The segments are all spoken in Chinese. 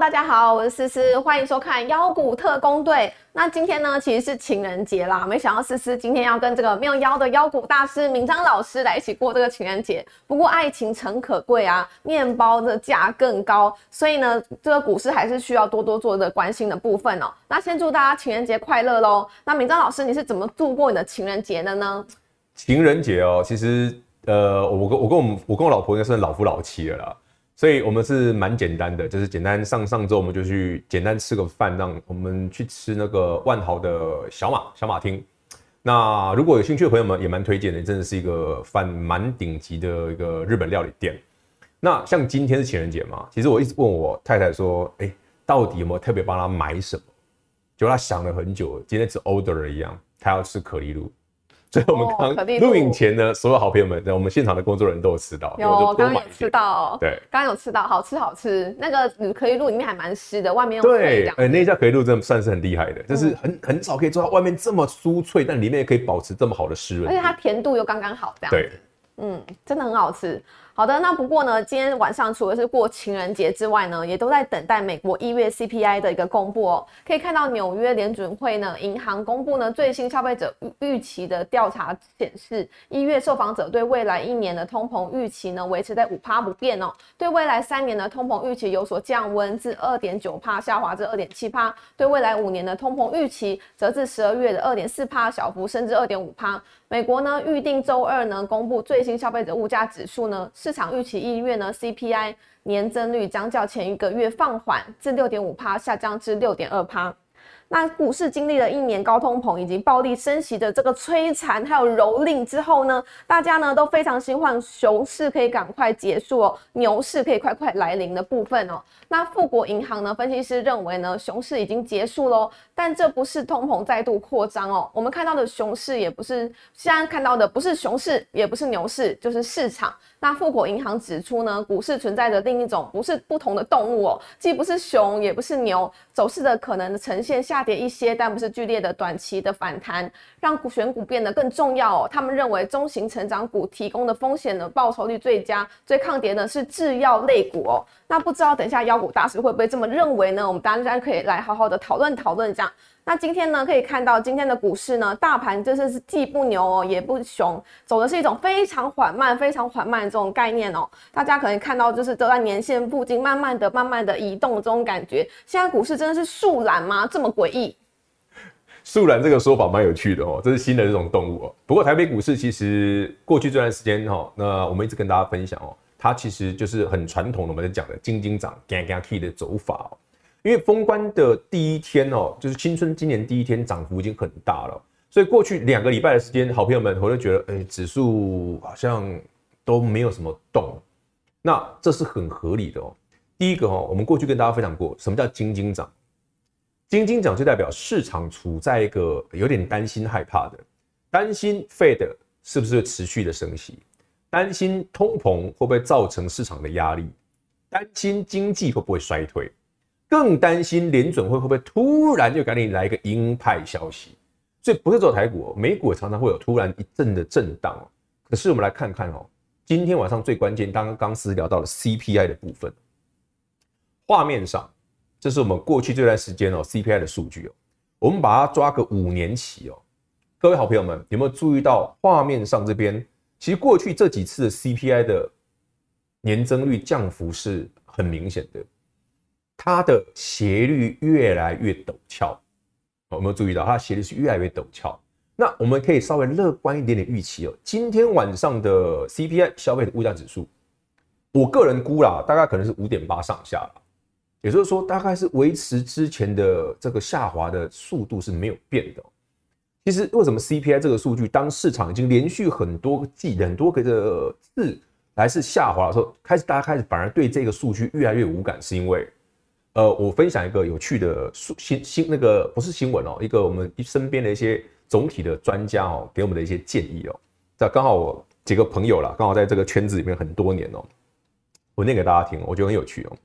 大家好，我是思思，欢迎收看妖股特工队。那今天呢，其实是情人节啦，没想到思思今天要跟这个没有妖的妖股大师明章老师来一起过这个情人节。不过爱情诚可贵啊，面包的价更高，所以呢，这个股市还是需要多多做的关心的部分哦。那先祝大家情人节快乐喽。那明章老师，你是怎么度过你的情人节的呢？情人节哦，其实呃，我跟我跟我们我跟我老婆应该算老夫老妻了啦。所以我们是蛮简单的，就是简单上上周我们就去简单吃个饭，让我们去吃那个万豪的小马小马厅。那如果有兴趣的朋友们也蛮推荐的，真的是一个饭蛮顶级的一个日本料理店。那像今天是情人节嘛，其实我一直问我太太说，哎，到底有没有特别帮她买什么？结果她想了很久，今天只 order 了一样，她要吃可丽露。所以我们刚录影前呢，所有好朋友们，在我们现场的工作人员都有吃到，有刚刚有吃到，对，刚刚有吃到，好吃好吃。那个可以录里面还蛮湿的，外面。对，哎，那家可以录真的算是很厉害的，就是很很少可以做到外面这么酥脆，但里面也可以保持这么好的湿润，而且它甜度又刚刚好，这样。对，嗯，真的很好吃。好的，那不过呢，今天晚上除了是过情人节之外呢，也都在等待美国一月 CPI 的一个公布哦。可以看到纽约联准会呢，银行公布呢最新消费者预期的调查显示，一月受访者对未来一年的通膨预期呢维持在五趴不变哦，对未来三年的通膨预期有所降温至二点九趴下滑至二点七趴，对未来五年的通膨预期则至十二月的二点四趴小幅升至二点五趴。美国呢预定周二呢公布最新消费者物价指数呢，市场预期一月呢 CPI 年增率将较前一个月放缓至六点五趴，下降至六点二趴。那股市经历了一年高通膨以及暴力升息的这个摧残，还有蹂躏之后呢，大家呢都非常希望熊市可以赶快结束哦，牛市可以快快来临的部分哦。那富国银行呢分析师认为呢，熊市已经结束喽，但这不是通膨再度扩张哦。我们看到的熊市也不是现在看到的，不是熊市，也不是牛市，就是市场。那富国银行指出呢，股市存在着另一种不是不同的动物哦，既不是熊，也不是牛，走势的可能呈现下跌一些，但不是剧烈的短期的反弹，让股选股变得更重要哦。他们认为中型成长股提供的风险的报酬率最佳，最抗跌的是制药类股哦。那不知道等一下妖股大师会不会这么认为呢？我们大家可以来好好的讨论讨论这样。那今天呢，可以看到今天的股市呢，大盘就是既不牛哦，也不熊，走的是一种非常缓慢、非常缓慢的这种概念哦。大家可能看到，就是都在年线附近，慢慢的、慢慢的移动这种感觉。现在股市真的是树懒吗？这么诡异？树懒这个说法蛮有趣的哦，这是新的这种动物哦。不过台北股市其实过去这段时间哈，那我们一直跟大家分享哦，它其实就是很传统的我们在讲的金金涨、嘎嘎 K 的走法哦。因为封关的第一天哦，就是新春今年第一天涨幅已经很大了，所以过去两个礼拜的时间，好朋友们我都觉得，哎，指数好像都没有什么动，那这是很合理的哦。第一个哦，我们过去跟大家分享过，什么叫惊惊涨？惊惊涨就代表市场处在一个有点担心害怕的，担心 Fed 是不是会持续的升息，担心通膨会不会造成市场的压力，担心经济会不会衰退。更担心联准会会不会突然就赶紧来一个鹰派消息，所以不是做台股，美股常常会有突然一阵的震荡。可是我们来看看哦，今天晚上最关键，刚刚刚私聊到了 CPI 的部分。画面上，这是我们过去这段时间哦 CPI 的数据哦，我们把它抓个五年期哦。各位好朋友们，有没有注意到画面上这边？其实过去这几次的 CPI 的年增率降幅是很明显的。它的斜率越来越陡峭，有没有注意到它的斜率是越来越陡峭？那我们可以稍微乐观一点点预期哦。今天晚上的 CPI 消费的物价指数，我个人估啦，大概可能是五点八上下了，也就是说，大概是维持之前的这个下滑的速度是没有变的。其实为什么 CPI 这个数据，当市场已经连续很多季、很多个的次来是下滑的时候，开始大家开始反而对这个数据越来越无感，是因为。呃，我分享一个有趣的数新新那个不是新闻哦，一个我们身边的一些总体的专家哦，给我们的一些建议哦。这刚好我几个朋友啦，刚好在这个圈子里面很多年哦，我念给大家听，我觉得很有趣哦。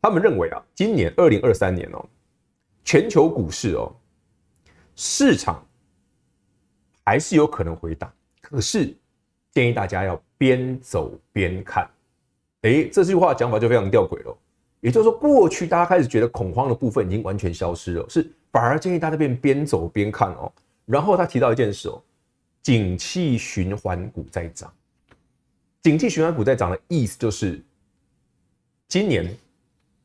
他们认为啊，今年二零二三年哦，全球股市哦，市场还是有可能回档，可是建议大家要边走边看。诶，这句话讲法就非常吊诡了。也就是说，过去大家开始觉得恐慌的部分已经完全消失了，是反而建议大家边边走边看哦。然后他提到一件事哦，景气循环股在涨。景气循环股在涨的意思就是，今年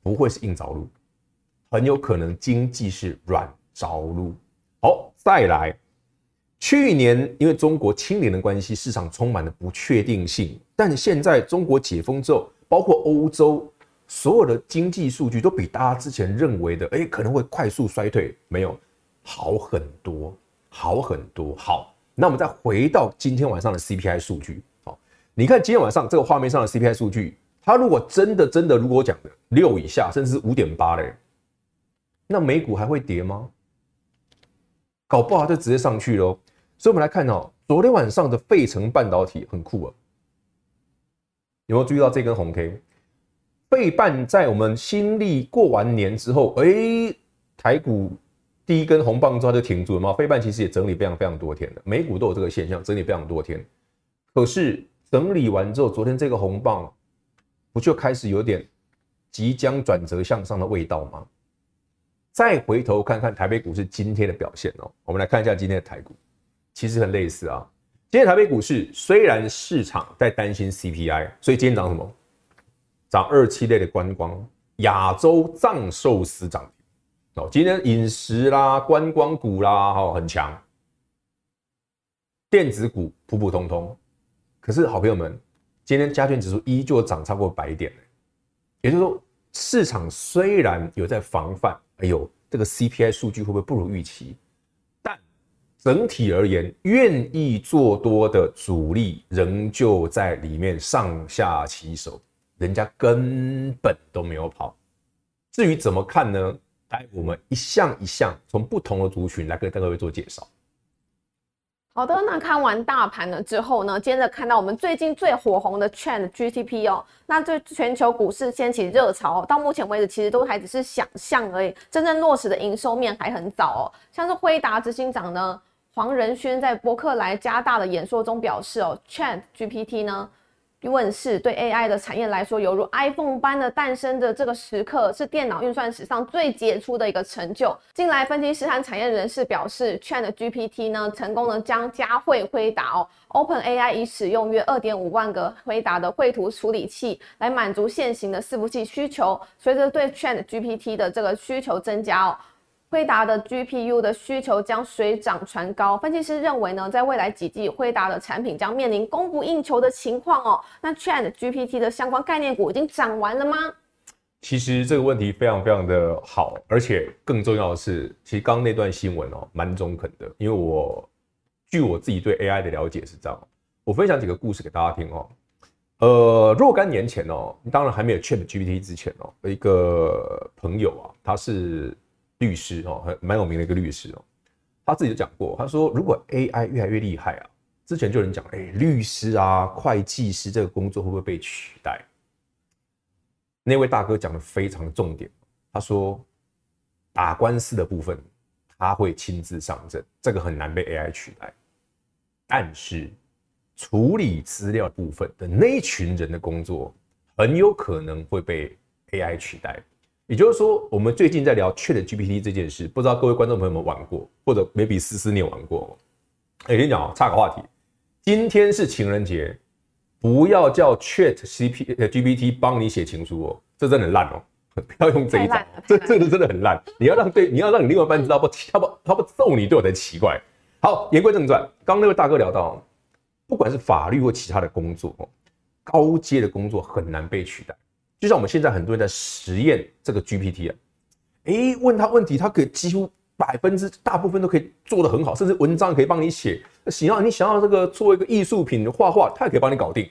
不会是硬着陆，很有可能经济是软着陆。好，再来，去年因为中国清零的关系，市场充满了不确定性，但现在中国解封之后，包括欧洲。所有的经济数据都比大家之前认为的，哎，可能会快速衰退，没有好很多，好很多。好，那我们再回到今天晚上的 CPI 数据。好，你看今天晚上这个画面上的 CPI 数据，它如果真的真的如果讲的六以下，甚至是五点八嘞，那美股还会跌吗？搞不好就直接上去喽。所以，我们来看哦，昨天晚上的费城半导体很酷啊，有没有注意到这根红 K？费半在我们新历过完年之后，哎、台股第一根红棒之后就停住了嘛。费半其实也整理非常非常多天的，美股都有这个现象，整理非常多天。可是整理完之后，昨天这个红棒不就开始有点即将转折向上的味道吗？再回头看看台北股市今天的表现哦，我们来看一下今天的台股，其实很类似啊。今天台北股市虽然市场在担心 CPI，所以今天涨什么？涨二七类的观光、亚洲藏寿司涨停哦。今天饮食啦、观光股啦，哈，很强。电子股普普通通，可是好朋友们，今天加权指数依旧涨超过百点。也就是说，市场虽然有在防范，哎呦，这个 CPI 数据会不会不如预期？但整体而言，愿意做多的主力仍旧在里面上下其手。人家根本都没有跑。至于怎么看呢？来，我们一项一项从不同的族群来跟各位做介绍。好的，那看完大盘了之后呢，接着看到我们最近最火红的 ChatGPT 哦，那这全球股市掀起热潮，到目前为止其实都还只是想象而已，真正落实的营收面还很早哦。像是辉达执行长呢黄仁勋在伯克莱加大的演说中表示哦，ChatGPT 呢。问世对 AI 的产业来说，犹如 iPhone 般的诞生的这个时刻，是电脑运算史上最杰出的一个成就。近来分析师和产业人士表示，ChatGPT 呢，成功的将嘉惠辉达哦，OpenAI 已使用约二点五万个辉达的绘图处理器来满足现行的伺服器需求。随着对 ChatGPT 的这个需求增加哦。辉达的 GPU 的需求将水涨船高，分析师认为呢，在未来几季，辉达的产品将面临供不应求的情况哦。那 ChatGPT 的相关概念股已经涨完了吗？其实这个问题非常非常的好，而且更重要的是，其实刚刚那段新闻哦，蛮中肯的，因为我据我自己对 AI 的了解是这样，我分享几个故事给大家听哦。呃，若干年前哦，当然还没有 ChatGPT 之前哦，一个朋友啊，他是。律师哦，很蛮有名的一个律师哦，他自己就讲过，他说如果 AI 越来越厉害啊，之前就有人讲，哎，律师啊、会计师这个工作会不会被取代？那位大哥讲的非常重点，他说打官司的部分他会亲自上阵，这个很难被 AI 取代，但是处理资料部分的那一群人的工作很有可能会被 AI 取代。也就是说，我们最近在聊 ChatGPT 这件事，不知道各位观众朋友们玩过，或者 maybe 思思你有玩过？哎，跟你讲啊，岔个话题，今天是情人节，不要叫 ChatGPT 帮你写情书哦，这真的很烂哦，不要用这一招，这这个真的很烂。你要让对，你要让你另外一半知道不，他不他不揍你对我才奇怪。好，言归正传，刚刚那位大哥聊到，不管是法律或其他的工作，高阶的工作很难被取代。就像我们现在很多人在实验这个 GPT 啊，哎，问他问题，他可以几乎百分之大部分都可以做得很好，甚至文章可以帮你写。想要你想要这个做一个艺术品画画，他也可以帮你搞定。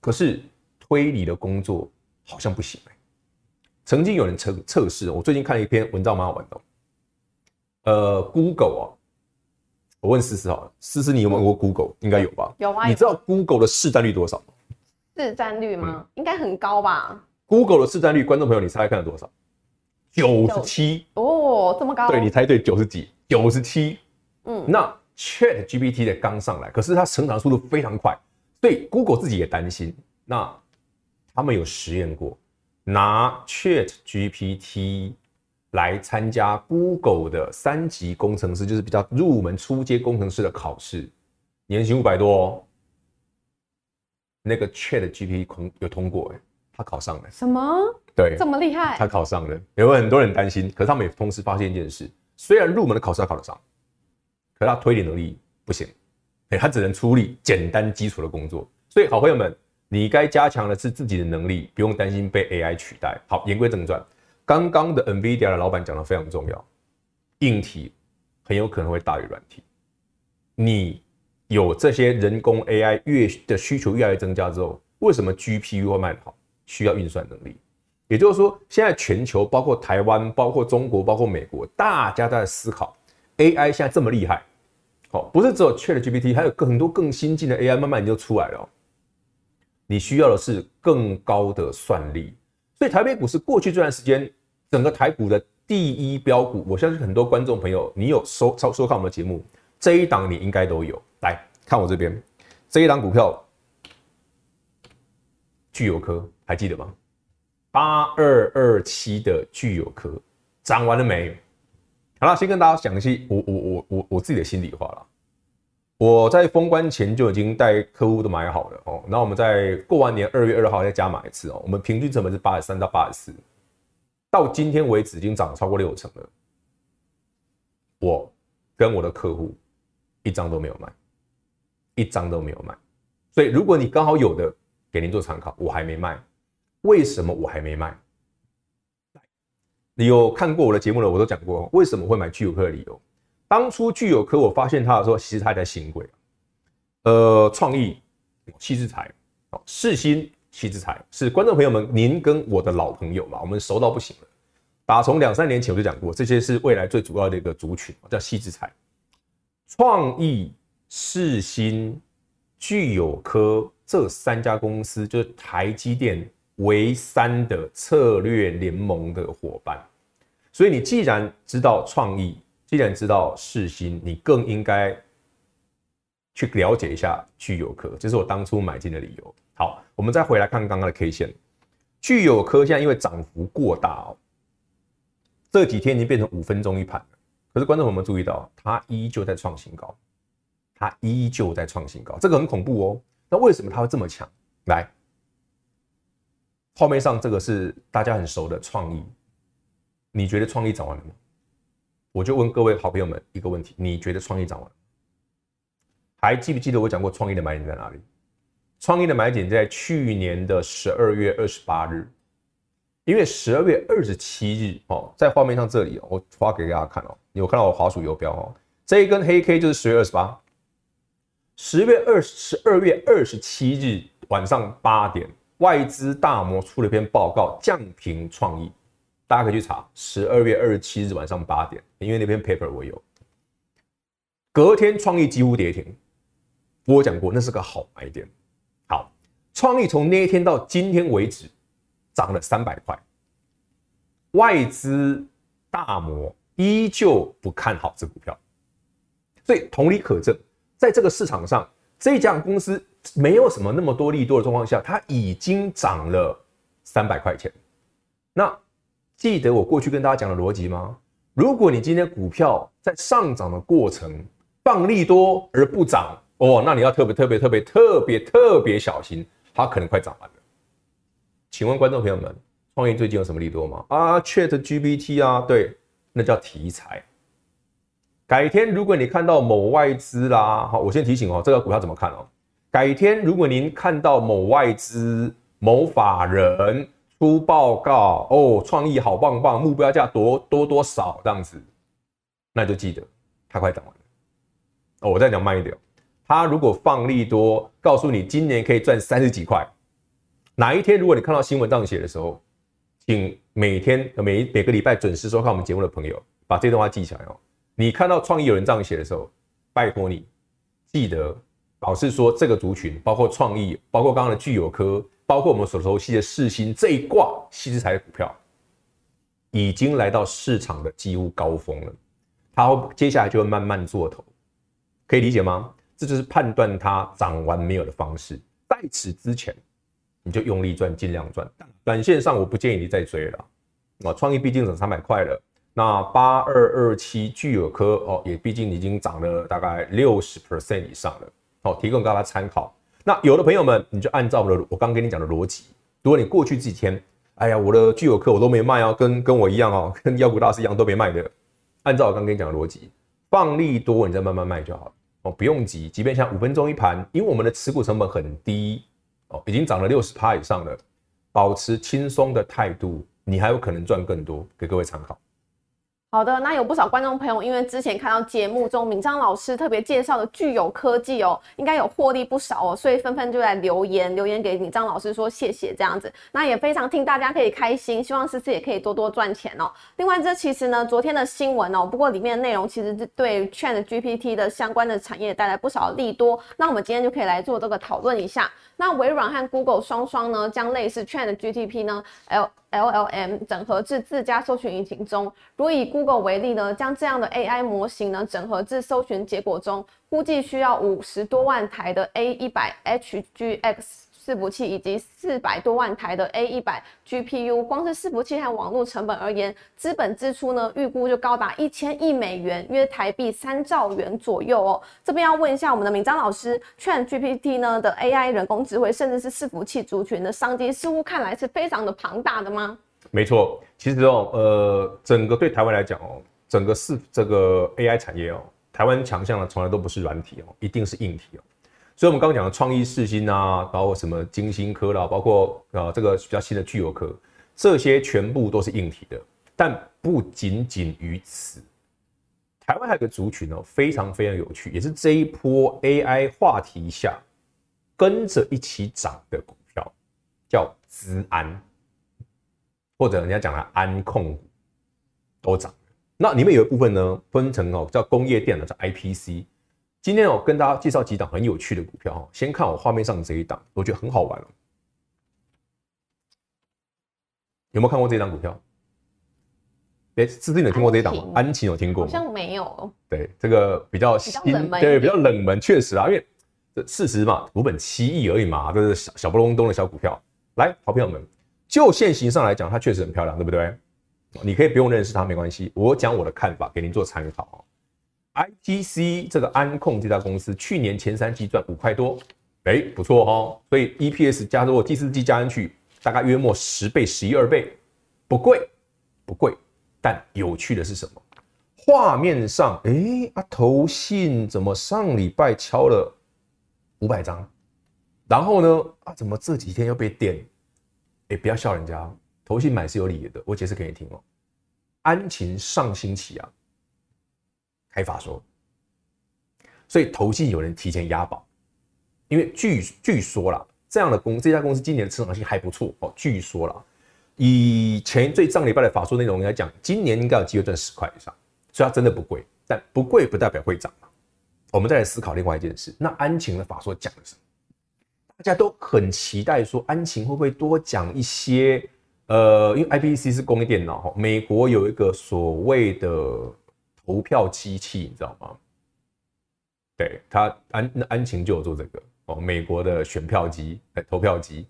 可是推理的工作好像不行。曾经有人测测试，我最近看了一篇文章蛮好玩的。呃，Google 啊，我问思思好了，思思你有没有用过 Google？应该有吧？有啊。你知道 Google 的市占率多少吗？市占率吗？嗯、应该很高吧。Google 的市占率，观众朋友，你猜看了多少？九十七哦，这么高？对，你猜对，九十几，九十七。嗯，那 ChatGPT 的刚上来，可是它成长速度非常快，所以 Google 自己也担心。那他们有实验过，拿 Chat GPT 来参加 Google 的三级工程师，就是比较入门初阶工程师的考试，年薪五百多哦。那个 Chat GPT 通有通过哎，他考上了。什么？对，这么厉害？他考上了。有很多人担心，可是他们也同时发现一件事：虽然入门的考试他考得上，可是他推理能力不行，哎，他只能处理简单基础的工作。所以，好朋友们，你该加强的是自己的能力，不用担心被 AI 取代。好，言归正传，刚刚的 NVIDIA 的老板讲的非常重要，硬体很有可能会大于软体。你。有这些人工 AI 越的需求越来越增加之后，为什么 GPU 会卖得好？需要运算能力。也就是说，现在全球包括台湾、包括中国、包括美国，大家都在思考 AI 现在这么厉害，好，不是只有 ChatGPT，还有更很多更新进的 AI 慢慢就出来了。你需要的是更高的算力。所以台北股市过去这段时间，整个台股的第一标股，我相信很多观众朋友，你有收收收看我们的节目，这一档你应该都有。来看我这边这一档股票，聚友科还记得吗？八二二七的聚友科涨完了没？好了，先跟大家讲一些我我我我我自己的心里话了。我在封关前就已经带客户都买好了哦。然后我们在过完年二月二号再加码一次哦。我们平均成本是八十三到八十四，到今天为止已经涨了超过六成了。我跟我的客户一张都没有卖。一张都没有卖，所以如果你刚好有的，给您做参考。我还没卖，为什么我还没卖？你有看过我的节目了，我都讲过为什么会买聚友科的理由。当初聚友科我发现它的时候，其实它还在新贵。呃，创意、矽智财、世芯、矽智财是观众朋友们，您跟我的老朋友嘛，我们熟到不行了。打从两三年前我就讲过，这些是未来最主要的一个族群，叫矽智财、创意。世新、聚友科这三家公司就是台积电唯三的策略联盟的伙伴，所以你既然知道创意，既然知道世新，你更应该去了解一下聚友科，这是我当初买进的理由。好，我们再回来看刚刚的 K 线，聚友科现在因为涨幅过大哦，这几天已经变成五分钟一盘，可是观众朋友们注意到，它依旧在创新高。它依旧在创新高，这个很恐怖哦。那为什么它会这么强？来，画面上这个是大家很熟的创意，你觉得创意涨完了吗？我就问各位好朋友们一个问题：你觉得创意涨完了？还记不记得我讲过创意的买点在哪里？创意的买点在去年的十二月二十八日，因为十二月二十七日哦，在画面上这里，我发给大家看哦，有看到我滑鼠游标哦，这一根黑 K 就是十月二十八。十月二十二月二十七日晚上八点，外资大摩出了篇报告，降评创意，大家可以去查。十二月二十七日晚上八点，因为那篇 paper 我有。隔天创意几乎跌停，我讲过那是个好买点。好，创意从那一天到今天为止涨了三百块，外资大摩依旧不看好这股票，所以同理可证。在这个市场上，这家公司没有什么那么多利多的状况下，它已经涨了三百块钱。那记得我过去跟大家讲的逻辑吗？如果你今天股票在上涨的过程放利多而不涨，哦，那你要特别特别特别特别特别小心，它可能快涨完了。请问观众朋友们，创业最近有什么利多吗？啊，ChatGPT 啊，对，那叫题材。改天如果你看到某外资啦，好，我先提醒哦，这个股票怎么看哦？改天如果您看到某外资、某法人出报告哦，创意好棒棒，目标价多多多少这样子，那就记得它快涨完了。哦，我再讲慢一点，它如果放利多，告诉你今年可以赚三十几块，哪一天如果你看到新闻这样写的时候，请每天每每个礼拜准时收看我们节目的朋友，把这段话记起来哦。你看到创意有人这样写的时候，拜托你记得老是说这个族群，包括创意，包括刚刚的聚友科，包括我们所熟悉的世星这一挂矽智财的股票，已经来到市场的几乎高峰了。它接下来就会慢慢做头，可以理解吗？这就是判断它涨完没有的方式。在此之前，你就用力赚，尽量赚。短线上我不建议你再追了。啊，创意毕竟涨三百块了。那八二二七聚友科哦，也毕竟已经涨了大概六十 percent 以上了。好，提供大家参考。那有的朋友们，你就按照我的我刚跟你讲的逻辑，如果你过去几天，哎呀，我的聚友科我都没卖哦，跟跟我一样哦，跟妖股大师一样都没卖的，按照我刚跟你讲的逻辑，放利多，你再慢慢卖就好了哦，不用急。即便像五分钟一盘，因为我们的持股成本很低哦，已经涨了六十趴以上了，保持轻松的态度。你还有可能赚更多，给各位参考。好的，那有不少观众朋友，因为之前看到节目中闵章老师特别介绍的聚友科技哦，应该有获利不少哦，所以纷纷就来留言留言给闵漳老师说谢谢这样子。那也非常替大家可以开心，希望思思也可以多多赚钱哦。另外，这其实呢，昨天的新闻哦，不过里面的内容其实是对 ChatGPT 的相关的产业带来不少利多。那我们今天就可以来做这个讨论一下。那微软和 Google 双双呢，将类似 ChatGPT 呢，L LLM 整合至自家搜寻引擎中。如以 Google 为例呢，将这样的 AI 模型呢整合至搜寻结果中，估计需要五十多万台的 A100HGX。伺服器以及四百多万台的 A100 GPU，光是伺服器和网络成本而言，资本支出呢预估就高达一千亿美元，约台币三兆元左右哦。这边要问一下我们的明章老师，ChatGPT 呢的 AI 人工智慧，甚至是伺服器族群的商机，似乎看来是非常的庞大的吗？没错，其实哦，呃，整个对台湾来讲哦，整个是这个 AI 产业哦，台湾强项呢从来都不是软体哦，一定是硬体哦。所以，我们刚刚讲的创意世芯啊，包括什么晶心科啦，包括呃这个比较新的聚友科，这些全部都是硬体的。但不仅仅于此，台湾还有个族群哦，非常非常有趣，也是这一波 AI 话题下跟着一起涨的股票，叫资安，或者人家讲的安控股都涨。那里面有一部分呢，分成哦叫工业电脑，叫 IPC。今天我跟大家介绍几档很有趣的股票哈，先看我画面上这一档，我觉得很好玩哦。有没有看过这档股票？哎，思思，你有听过这一档吗？安琪有听过吗？好像没有。对，这个比较新，对，比较冷门，确实啊，因为这事实嘛，股本七亿而已嘛，这是小小不隆咚的小股票。来，好朋友们，就现形上来讲，它确实很漂亮，对不对？你可以不用认识它，没关系，我讲我的看法给您做参考。ITC 这个安控这家公司去年前三季赚五块多，哎，不错哦。所以 EPS 加入第四季加进去，大概约莫十倍、十一二倍，不贵，不贵。但有趣的是什么？画面上，哎，啊，投信怎么上礼拜敲了五百张？然后呢，啊，怎么这几天又被点？哎，不要笑人家，投信买是有理由的。我解释给你听哦。安勤上星期啊。开法说，所以投信有人提前押宝，因为据据说啦，这样的公这家公司今年的成长性还不错哦。据说啦，以前最上礼拜的法说内容来讲，今年应该有机会赚十块以上，所以它真的不贵，但不贵不代表会涨。我们再来思考另外一件事，那安晴的法说讲了什么？大家都很期待说安晴会不会多讲一些？呃，因为 IPC 是工业电脑，美国有一个所谓的。投票机器，你知道吗？对，他安那安晴就有做这个哦，美国的选票机、投票机。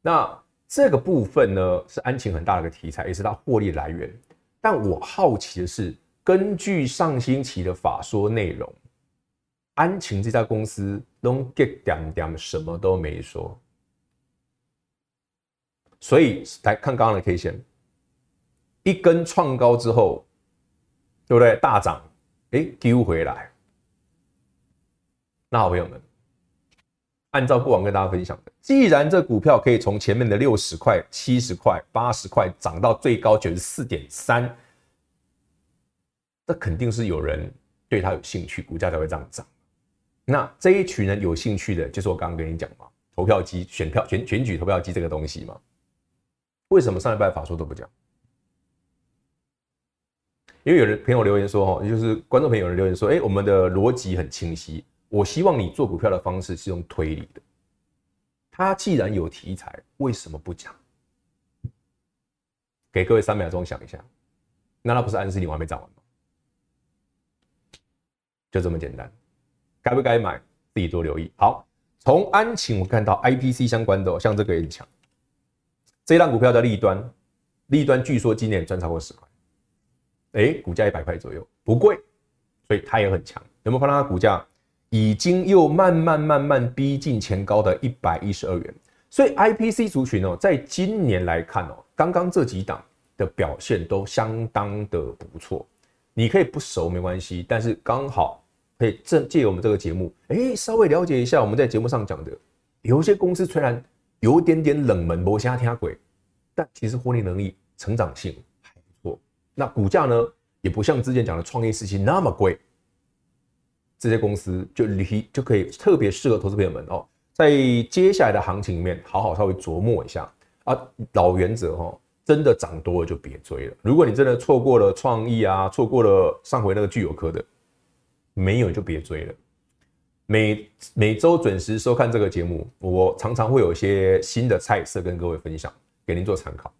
那这个部分呢，是安晴很大的一个题材，也是它获利来源。但我好奇的是，根据上星期的法说内容，安晴这家公司拢给点点什么都没说。所以来看刚刚的 K 线，一根创高之后。对不对？大涨，哎，丢回来。那好朋友们，按照过往跟大家分享的，既然这股票可以从前面的六十块、七十块、八十块涨到最高九十四点三，这肯定是有人对它有兴趣，股价才会这样涨。那这一群人有兴趣的，就是我刚刚跟你讲嘛，投票机、选票、选选举投票机这个东西嘛。为什么上一拜法说都不讲？因为有人朋友留言说，哈，就是观众朋友留言说，哎，我们的逻辑很清晰。我希望你做股票的方式是用推理的。他既然有题材，为什么不讲？给各位三秒钟想一下。那那不是暗示你我还没涨完吗？就这么简单。该不该买，自己多留意。好，从安晴我看到 IPC 相关的，像这个也很强。这一档股票叫立端，立端据说今年赚超过十块，哎，股价一百块左右，不贵，所以它也很强。有没有看到它股价已经又慢慢慢慢逼近前高的一百一十二元？所以 IPC 族群哦，在今年来看哦，刚刚这几档的表现都相当的不错。你可以不熟没关系，但是刚好可以正借我们这个节目，哎，稍微了解一下我们在节目上讲的，有些公司虽然。有一点点冷门，没瞎听鬼，但其实获利能力、成长性。那股价呢，也不像之前讲的创业时期那么贵。这些公司就离就可以特别适合投资朋友们哦，在接下来的行情里面，好好稍微琢磨一下啊。老原则哈，真的涨多了就别追了。如果你真的错过了创意啊，错过了上回那个聚友科的，没有就别追了。每每周准时收看这个节目，我常常会有一些新的菜色跟各位分享，给您做参考。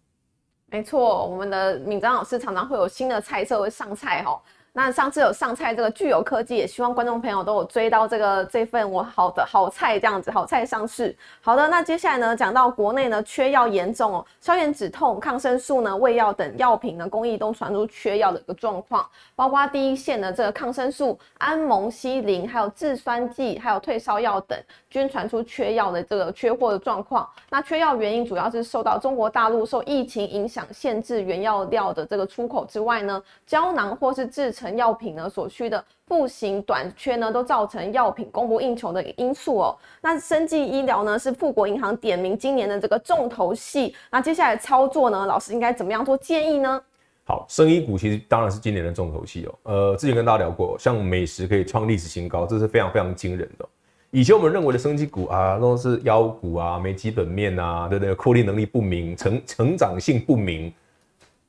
没错，我们的敏章老师常常会有新的菜色会上菜哈。那上次有上菜这个聚友科技，也希望观众朋友都有追到这个这份我好的好菜这样子，好菜上市。好的，那接下来呢，讲到国内呢缺药严重哦，消炎止痛、抗生素呢、胃药等药品呢，工艺都传出缺药的一个状况，包括第一线的这个抗生素、安蒙希林，还有制酸剂，还有退烧药等，均传出缺药的这个缺货的状况。那缺药原因主要是受到中国大陆受疫情影响，限制原药料的这个出口之外呢，胶囊或是制成。成药品呢所需的布型短缺呢，都造成药品供不应求的因素哦。那生技医疗呢是富国银行点名今年的这个重头戏。那接下来操作呢，老师应该怎么样做建议呢？好，生医股其实当然是今年的重头戏哦。呃，之前跟大家聊过，像美食可以创历史新高，这是非常非常惊人的。以前我们认为的生技股啊，都是妖股啊，没基本面啊，对不对？获利能力不明，成成长性不明。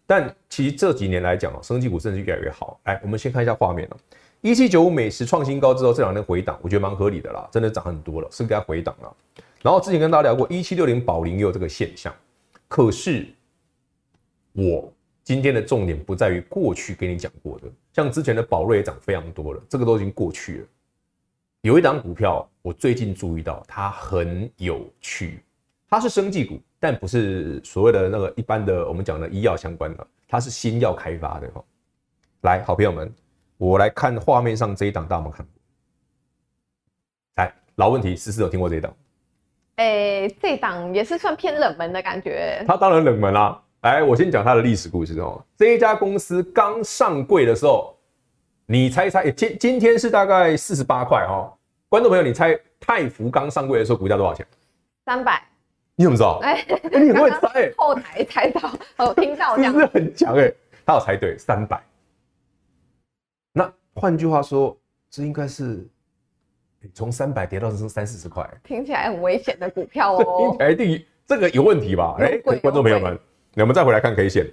但其实这几年来讲哦，生技股甚至越来越好。来，我们先看一下画面哦。一七九五美食创新高之后，这两天回档，我觉得蛮合理的啦，真的涨很多了，是该回档了。然后之前跟大家聊过，一七六零宝林也有这个现象。可是我今天的重点不在于过去跟你讲过的，像之前的宝瑞也涨非常多了，这个都已经过去了。有一档股票，我最近注意到它很有趣，它是生技股。但不是所谓的那个一般的我们讲的医药相关的，它是新药开发的哈。来，好朋友们，我来看画面上这一档，大家有没有看过？来，老问题，思思有听过这一档？哎、欸，这档也是算偏冷门的感觉。它当然冷门啦。来，我先讲它的历史故事哦。这一家公司刚上柜的时候，你猜一猜，今今天是大概四十八块哦。观众朋友，你猜泰福刚上柜的时候股价多少钱？三百。你怎么知道？哎、欸欸，你很会猜、欸，后台猜到，我听到这样，是不是很强哎、欸？他有猜对，三百。那换句话说，这应该是从三百跌到只剩三四十块，听起来很危险的股票哦。听起来第一，这个有问题吧？哎、欸，观众朋友们，我们再回来看 K 线。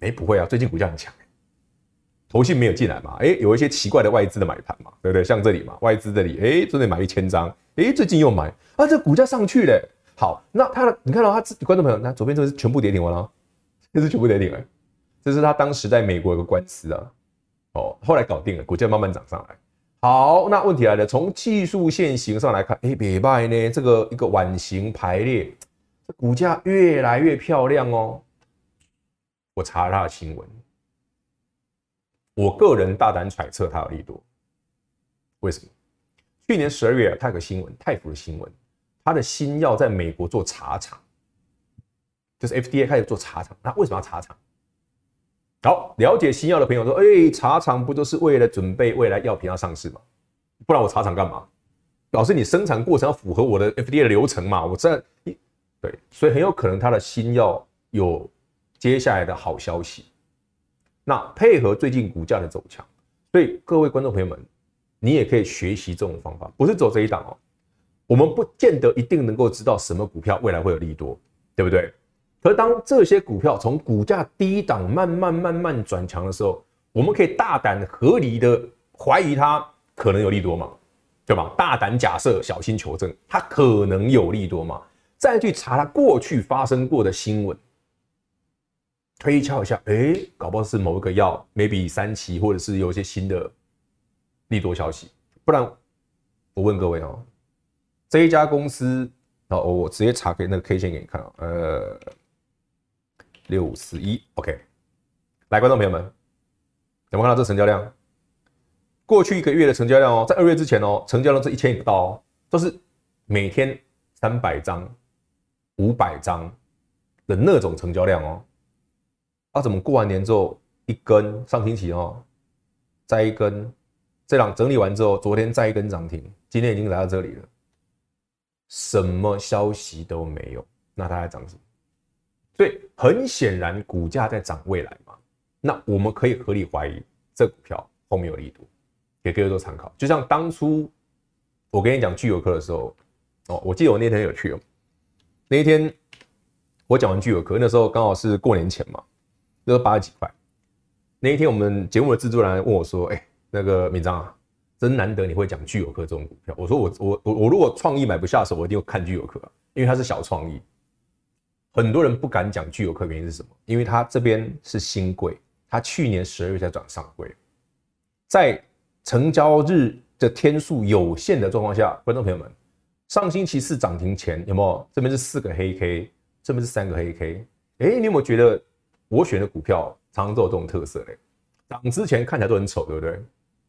哎、欸，不会啊，最近股价很强、欸，投信没有进来嘛？哎、欸，有一些奇怪的外资的买盘嘛，对不对？像这里嘛，外资这里，哎、欸，昨天买一千张，哎、欸，最近又买，啊，这股价上去了、欸。好，那他的你看到他自观众朋友，那左边这个是全部跌停完了，这是全部跌停哎，这是他当时在美国有个官司啊，哦，后来搞定了，股价慢慢涨上来。好，那问题来了，从技术线型上来看，哎，别拜呢，这个一个碗形排列，这股价越来越漂亮哦。我查了他的新闻，我个人大胆揣测他有力度，为什么？去年十二月，他有个新闻，泰福的新闻。他的新药在美国做茶厂，就是 FDA 开始做茶厂。那为什么要茶厂？好，了解新药的朋友说：“哎、欸，茶厂不都是为了准备未来药品要上市吗？不然我茶厂干嘛？老师，你生产过程要符合我的 FDA 流程嘛？我这对，所以很有可能他的新药有接下来的好消息。那配合最近股价的走强，所以各位观众朋友们，你也可以学习这种方法，不是走这一档哦。”我们不见得一定能够知道什么股票未来会有利多，对不对？可当这些股票从股价低档慢慢慢慢转强的时候，我们可以大胆合理的怀疑它可能有利多嘛，对吧？大胆假设，小心求证，它可能有利多嘛？再去查它过去发生过的新闻，推敲一下，哎，搞不好是某一个药，maybe 三期，或者是有一些新的利多消息。不然，我问各位哦。这一家公司，哦，我直接查给那个 K 线给你看啊，呃，六五四一，OK，来，观众朋友们，有没有看到这成交量？过去一个月的成交量哦，在二月之前哦，成交量是一千也不到哦，都是每天三百张、五百张的那种成交量哦。啊，怎么过完年之后一根上星期哦，再一根，这两整理完之后，昨天再一根涨停，今天已经来到这里了，什么消息都没有，那它还涨什么？所以很显然股价在涨未来嘛，那我们可以合理怀疑这股票后面有力度。给各位做参考，就像当初我跟你讲聚友客的时候，哦，我记得我那天有去哦。那一天我讲完聚友客，那时候刚好是过年前嘛，那时候八十几块。那一天我们节目的制作人问我说：“哎，那个闵漳啊，真难得你会讲聚友客这种股票。”我说我：“我我我如果创意买不下手，我一定要看聚友客，因为它是小创意。很多人不敢讲聚友客，原因是什么？因为它这边是新贵，它去年十二月才转上柜，在。成交日的天数有限的状况下，观众朋友们，上星期四涨停前有没有？这边是四个黑 K，这边是三个黑 K。哎，你有没有觉得我选的股票常常都有这种特色嘞？涨之前看起来都很丑，对不对？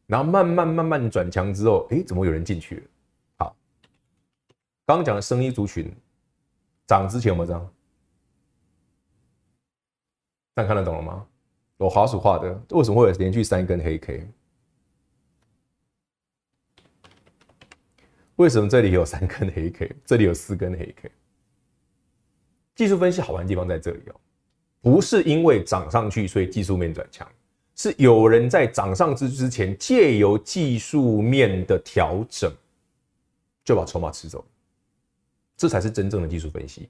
然后慢慢慢慢转强之后，哎，怎么有人进去了？好，刚刚讲的生医族群涨之前有没有涨？这样看得懂了吗？我滑鼠画的，为什么会有连续三根黑 K？为什么这里有三根黑 K，这里有四根黑 K？技术分析好玩的地方在这里哦，不是因为涨上去所以技术面转强，是有人在涨上之之前借由技术面的调整就把筹码吃走，这才是真正的技术分析。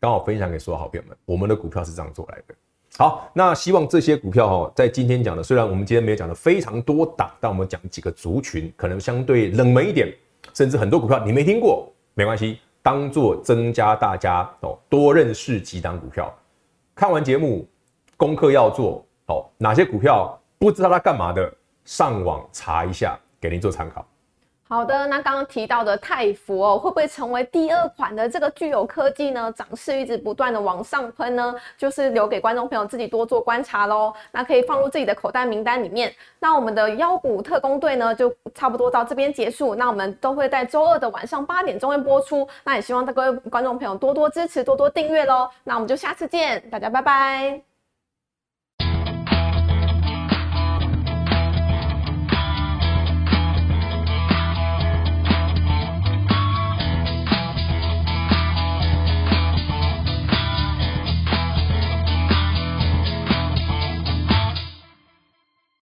刚好分享给所有好朋友们，我们的股票是这样做来的。好，那希望这些股票哈，在今天讲的，虽然我们今天没有讲的非常多档，但我们讲几个族群，可能相对冷门一点。甚至很多股票你没听过，没关系，当做增加大家哦多认识几档股票。看完节目，功课要做哦，哪些股票不知道它干嘛的，上网查一下，给您做参考。好的，那刚刚提到的泰福哦，会不会成为第二款的这个具有科技呢？涨势一直不断的往上喷呢，就是留给观众朋友自己多做观察喽。那可以放入自己的口袋名单里面。那我们的妖股特工队呢，就差不多到这边结束。那我们都会在周二的晚上八点钟会播出。那也希望各位观众朋友多多支持，多多订阅喽。那我们就下次见，大家拜拜。